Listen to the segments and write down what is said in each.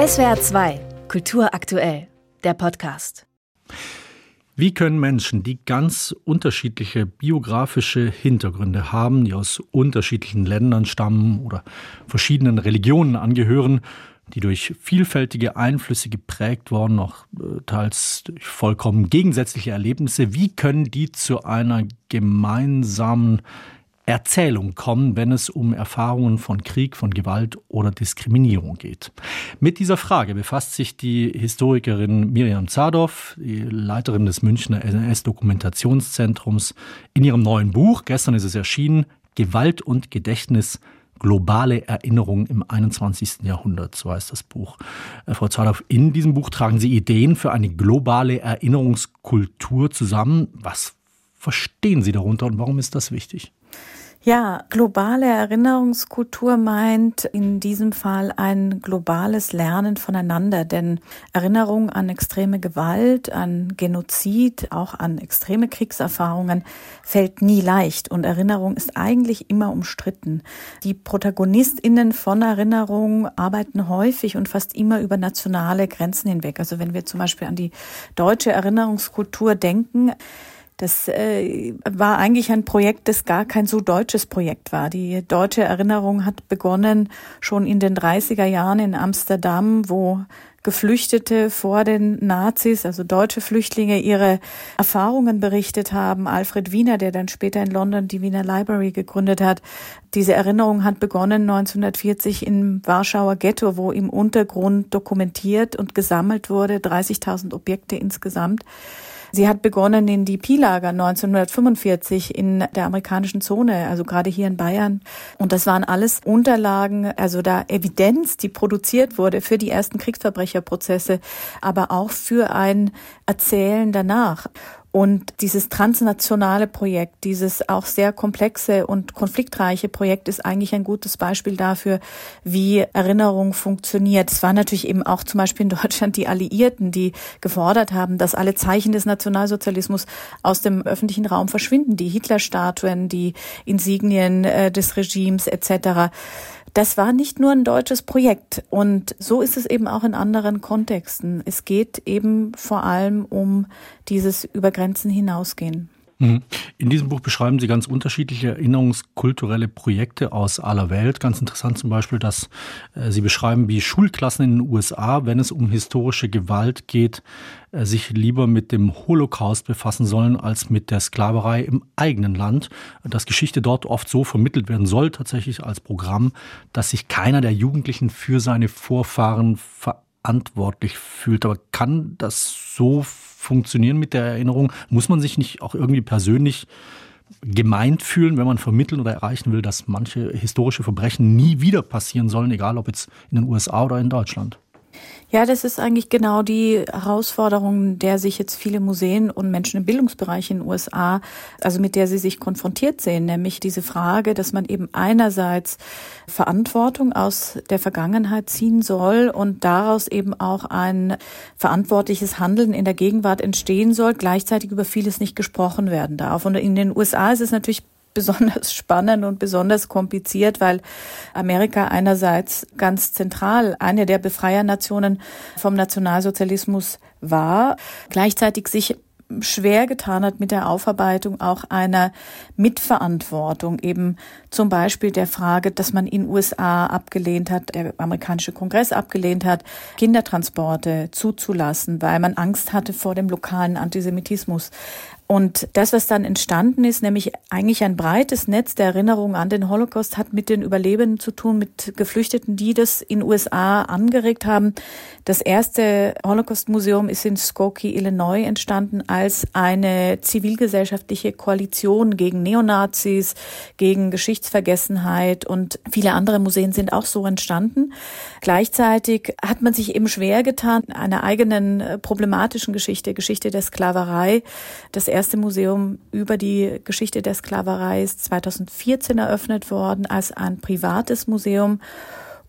SWR 2, Kultur aktuell, der Podcast. Wie können Menschen, die ganz unterschiedliche biografische Hintergründe haben, die aus unterschiedlichen Ländern stammen oder verschiedenen Religionen angehören, die durch vielfältige Einflüsse geprägt worden, auch äh, teils durch vollkommen gegensätzliche Erlebnisse, wie können die zu einer gemeinsamen Erzählung kommen, wenn es um Erfahrungen von Krieg, von Gewalt oder Diskriminierung geht. Mit dieser Frage befasst sich die Historikerin Miriam Zadov, die Leiterin des Münchner NS-Dokumentationszentrums, in ihrem neuen Buch, gestern ist es erschienen, Gewalt und Gedächtnis, globale Erinnerung im 21. Jahrhundert, so heißt das Buch. Äh, Frau Zadov, in diesem Buch tragen Sie Ideen für eine globale Erinnerungskultur zusammen. Was verstehen Sie darunter und warum ist das wichtig? Ja, globale Erinnerungskultur meint in diesem Fall ein globales Lernen voneinander, denn Erinnerung an extreme Gewalt, an Genozid, auch an extreme Kriegserfahrungen fällt nie leicht und Erinnerung ist eigentlich immer umstritten. Die Protagonistinnen von Erinnerung arbeiten häufig und fast immer über nationale Grenzen hinweg. Also wenn wir zum Beispiel an die deutsche Erinnerungskultur denken, das äh, war eigentlich ein Projekt, das gar kein so deutsches Projekt war. Die deutsche Erinnerung hat begonnen schon in den 30er Jahren in Amsterdam, wo Geflüchtete vor den Nazis, also deutsche Flüchtlinge, ihre Erfahrungen berichtet haben. Alfred Wiener, der dann später in London die Wiener Library gegründet hat. Diese Erinnerung hat begonnen 1940 im Warschauer Ghetto, wo im Untergrund dokumentiert und gesammelt wurde, 30.000 Objekte insgesamt. Sie hat begonnen in die Pi-Lager 1945 in der amerikanischen Zone, also gerade hier in Bayern. Und das waren alles Unterlagen, also da Evidenz, die produziert wurde für die ersten Kriegsverbrecherprozesse, aber auch für ein Erzählen danach. Und dieses transnationale Projekt, dieses auch sehr komplexe und konfliktreiche Projekt ist eigentlich ein gutes Beispiel dafür, wie Erinnerung funktioniert. Es waren natürlich eben auch zum Beispiel in Deutschland die Alliierten, die gefordert haben, dass alle Zeichen des Nationalsozialismus aus dem öffentlichen Raum verschwinden, die Hitlerstatuen, die Insignien äh, des Regimes etc. Das war nicht nur ein deutsches Projekt und so ist es eben auch in anderen Kontexten. Es geht eben vor allem um dieses über Grenzen hinausgehen. Mhm. In diesem Buch beschreiben Sie ganz unterschiedliche erinnerungskulturelle Projekte aus aller Welt. Ganz interessant zum Beispiel, dass äh, Sie beschreiben, wie Schulklassen in den USA, wenn es um historische Gewalt geht, äh, sich lieber mit dem Holocaust befassen sollen als mit der Sklaverei im eigenen Land. Dass Geschichte dort oft so vermittelt werden soll, tatsächlich als Programm, dass sich keiner der Jugendlichen für seine Vorfahren verantwortlich fühlt. Aber kann das so funktionieren mit der Erinnerung? Muss man sich nicht auch irgendwie persönlich gemeint fühlen, wenn man vermitteln oder erreichen will, dass manche historische Verbrechen nie wieder passieren sollen, egal ob jetzt in den USA oder in Deutschland? Ja, das ist eigentlich genau die Herausforderung, der sich jetzt viele Museen und Menschen im Bildungsbereich in den USA, also mit der sie sich konfrontiert sehen, nämlich diese Frage, dass man eben einerseits Verantwortung aus der Vergangenheit ziehen soll und daraus eben auch ein verantwortliches Handeln in der Gegenwart entstehen soll, gleichzeitig über vieles nicht gesprochen werden darf. Und in den USA ist es natürlich besonders spannend und besonders kompliziert, weil Amerika einerseits ganz zentral eine der Befreiernationen vom Nationalsozialismus war, gleichzeitig sich schwer getan hat mit der Aufarbeitung auch einer Mitverantwortung, eben zum Beispiel der Frage, dass man in USA abgelehnt hat, der amerikanische Kongress abgelehnt hat, Kindertransporte zuzulassen, weil man Angst hatte vor dem lokalen Antisemitismus. Und das, was dann entstanden ist, nämlich eigentlich ein breites Netz der Erinnerung an den Holocaust, hat mit den Überlebenden zu tun, mit Geflüchteten, die das in USA angeregt haben. Das erste Holocaust-Museum ist in Skokie, Illinois entstanden als eine zivilgesellschaftliche Koalition gegen Neonazis, gegen Geschichtsvergessenheit und viele andere Museen sind auch so entstanden. Gleichzeitig hat man sich eben schwer getan, einer eigenen äh, problematischen Geschichte, Geschichte der Sklaverei, das Museum über die Geschichte der Sklaverei ist 2014 eröffnet worden als ein privates Museum.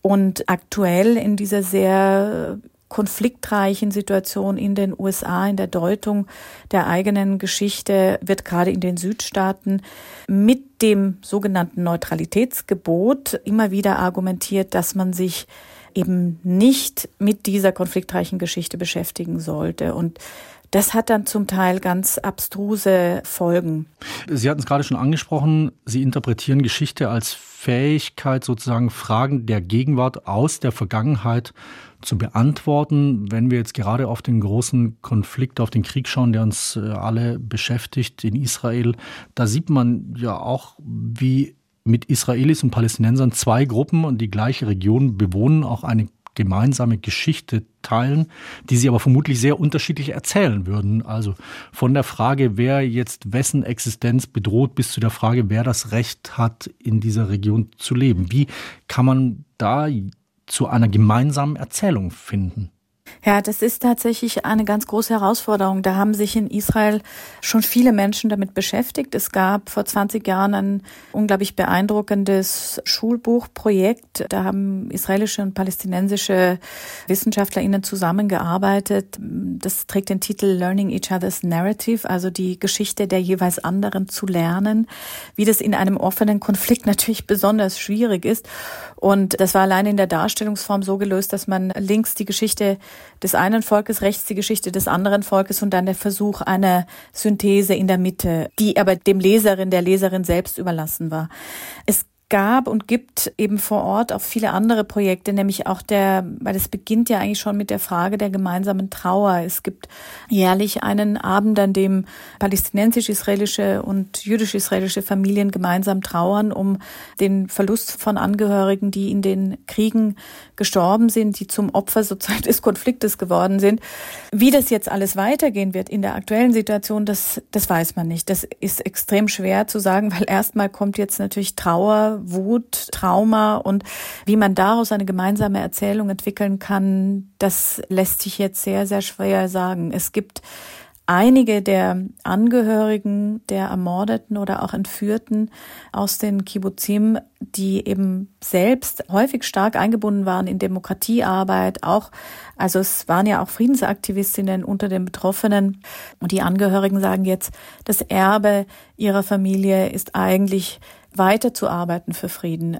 Und aktuell in dieser sehr konfliktreichen Situation in den USA, in der Deutung der eigenen Geschichte, wird gerade in den Südstaaten mit dem sogenannten Neutralitätsgebot immer wieder argumentiert, dass man sich eben nicht mit dieser konfliktreichen Geschichte beschäftigen sollte. Und das hat dann zum Teil ganz abstruse Folgen. Sie hatten es gerade schon angesprochen, Sie interpretieren Geschichte als Fähigkeit, sozusagen Fragen der Gegenwart aus der Vergangenheit zu beantworten. Wenn wir jetzt gerade auf den großen Konflikt, auf den Krieg schauen, der uns äh, alle beschäftigt in Israel, da sieht man ja auch, wie mit Israelis und Palästinensern zwei Gruppen und die gleiche Region bewohnen, auch eine gemeinsame Geschichte teilen, die sie aber vermutlich sehr unterschiedlich erzählen würden. Also von der Frage, wer jetzt wessen Existenz bedroht, bis zu der Frage, wer das Recht hat, in dieser Region zu leben. Wie kann man da zu einer gemeinsamen Erzählung finden? Ja, das ist tatsächlich eine ganz große Herausforderung. Da haben sich in Israel schon viele Menschen damit beschäftigt. Es gab vor 20 Jahren ein unglaublich beeindruckendes Schulbuchprojekt. Da haben israelische und palästinensische WissenschaftlerInnen zusammengearbeitet. Das trägt den Titel Learning Each Other's Narrative, also die Geschichte der jeweils anderen zu lernen, wie das in einem offenen Konflikt natürlich besonders schwierig ist. Und das war allein in der Darstellungsform so gelöst, dass man links die Geschichte des einen Volkes, rechts die Geschichte des anderen Volkes und dann der Versuch einer Synthese in der Mitte, die aber dem Leserin, der Leserin selbst überlassen war. Es gab und gibt eben vor Ort auch viele andere Projekte, nämlich auch der, weil es beginnt ja eigentlich schon mit der Frage der gemeinsamen Trauer. Es gibt jährlich einen Abend, an dem palästinensisch-israelische und jüdisch-israelische Familien gemeinsam trauern um den Verlust von Angehörigen, die in den Kriegen gestorben sind, die zum Opfer sozusagen des Konfliktes geworden sind. Wie das jetzt alles weitergehen wird in der aktuellen Situation, das, das weiß man nicht. Das ist extrem schwer zu sagen, weil erstmal kommt jetzt natürlich Trauer, Wut, Trauma und wie man daraus eine gemeinsame Erzählung entwickeln kann, das lässt sich jetzt sehr, sehr schwer sagen. Es gibt einige der Angehörigen der Ermordeten oder auch Entführten aus den Kibbutzim, die eben selbst häufig stark eingebunden waren in Demokratiearbeit, auch, also es waren ja auch Friedensaktivistinnen unter den Betroffenen. Und die Angehörigen sagen jetzt, das Erbe ihrer Familie ist eigentlich weiterzuarbeiten für Frieden.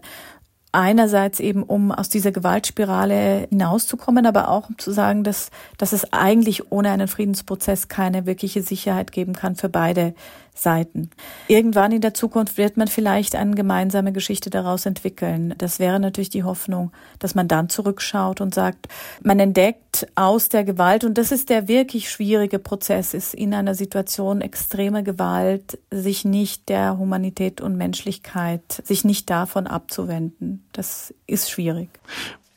Einerseits eben, um aus dieser Gewaltspirale hinauszukommen, aber auch um zu sagen, dass, dass es eigentlich ohne einen Friedensprozess keine wirkliche Sicherheit geben kann für beide Seiten. Irgendwann in der Zukunft wird man vielleicht eine gemeinsame Geschichte daraus entwickeln. Das wäre natürlich die Hoffnung, dass man dann zurückschaut und sagt, man entdeckt aus der Gewalt, und das ist der wirklich schwierige Prozess, ist in einer Situation extremer Gewalt, sich nicht der Humanität und Menschlichkeit, sich nicht davon abzuwenden. Das ist schwierig.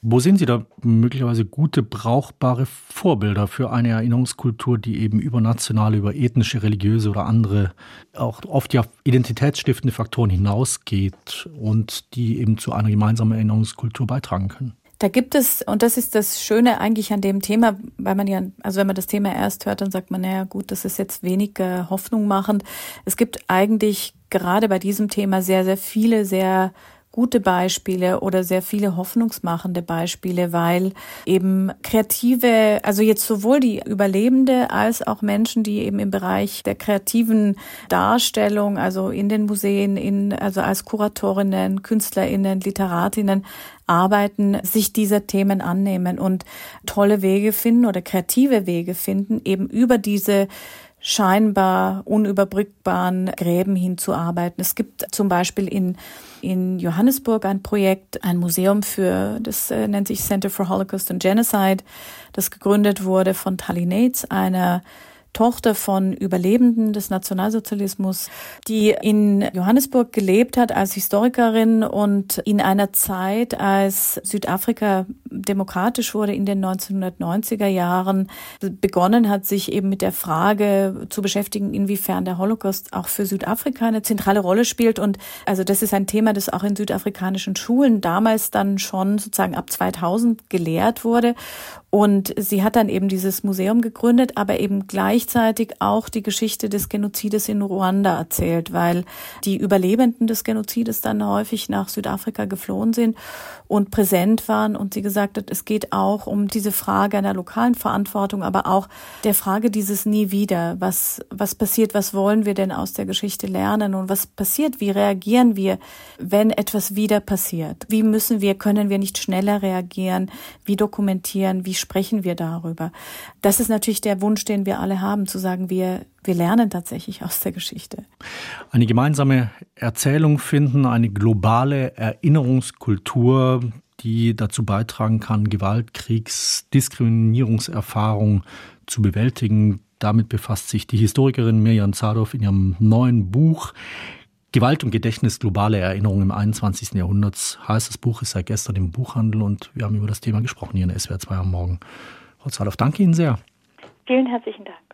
Wo sehen Sie da möglicherweise gute, brauchbare Vorbilder für eine Erinnerungskultur, die eben über nationale, über ethnische, religiöse oder andere, auch oft ja identitätsstiftende Faktoren hinausgeht und die eben zu einer gemeinsamen Erinnerungskultur beitragen können? Da gibt es, und das ist das Schöne eigentlich an dem Thema, weil man ja, also wenn man das Thema erst hört, dann sagt man, naja gut, das ist jetzt wenig Hoffnung machend. Es gibt eigentlich gerade bei diesem Thema sehr, sehr viele, sehr gute Beispiele oder sehr viele hoffnungsmachende Beispiele, weil eben kreative, also jetzt sowohl die Überlebende als auch Menschen, die eben im Bereich der kreativen Darstellung, also in den Museen, in, also als Kuratorinnen, KünstlerInnen, Literatinnen arbeiten, sich dieser Themen annehmen und tolle Wege finden oder kreative Wege finden, eben über diese scheinbar unüberbrückbaren Gräben hinzuarbeiten. Es gibt zum Beispiel in, in Johannesburg ein Projekt, ein Museum für, das äh, nennt sich Center for Holocaust and Genocide, das gegründet wurde von Tali Nates, einer Tochter von Überlebenden des Nationalsozialismus, die in Johannesburg gelebt hat als Historikerin und in einer Zeit, als Südafrika demokratisch wurde in den 1990er Jahren, begonnen hat, sich eben mit der Frage zu beschäftigen, inwiefern der Holocaust auch für Südafrika eine zentrale Rolle spielt. Und also das ist ein Thema, das auch in südafrikanischen Schulen damals dann schon sozusagen ab 2000 gelehrt wurde. Und sie hat dann eben dieses Museum gegründet, aber eben gleich gleichzeitig auch die Geschichte des Genozides in Ruanda erzählt, weil die Überlebenden des Genozides dann häufig nach Südafrika geflohen sind und präsent waren und sie gesagt hat, es geht auch um diese Frage einer lokalen Verantwortung, aber auch der Frage dieses nie wieder. Was, was passiert? Was wollen wir denn aus der Geschichte lernen? Und was passiert? Wie reagieren wir, wenn etwas wieder passiert? Wie müssen wir, können wir nicht schneller reagieren? Wie dokumentieren? Wie sprechen wir darüber? Das ist natürlich der Wunsch, den wir alle haben, zu sagen, wir, wir lernen tatsächlich aus der Geschichte. Eine gemeinsame Erzählung finden, eine globale Erinnerungskultur, die dazu beitragen kann, Gewalt, Kriegs, Diskriminierungserfahrung zu bewältigen. Damit befasst sich die Historikerin Mirjam Zadow in ihrem neuen Buch Gewalt und Gedächtnis, globale Erinnerung im 21. Jahrhundert. Heißt das Buch ist seit gestern im Buchhandel und wir haben über das Thema gesprochen hier in SWR 2 am Morgen. Frau Zadow, danke Ihnen sehr. Vielen herzlichen Dank.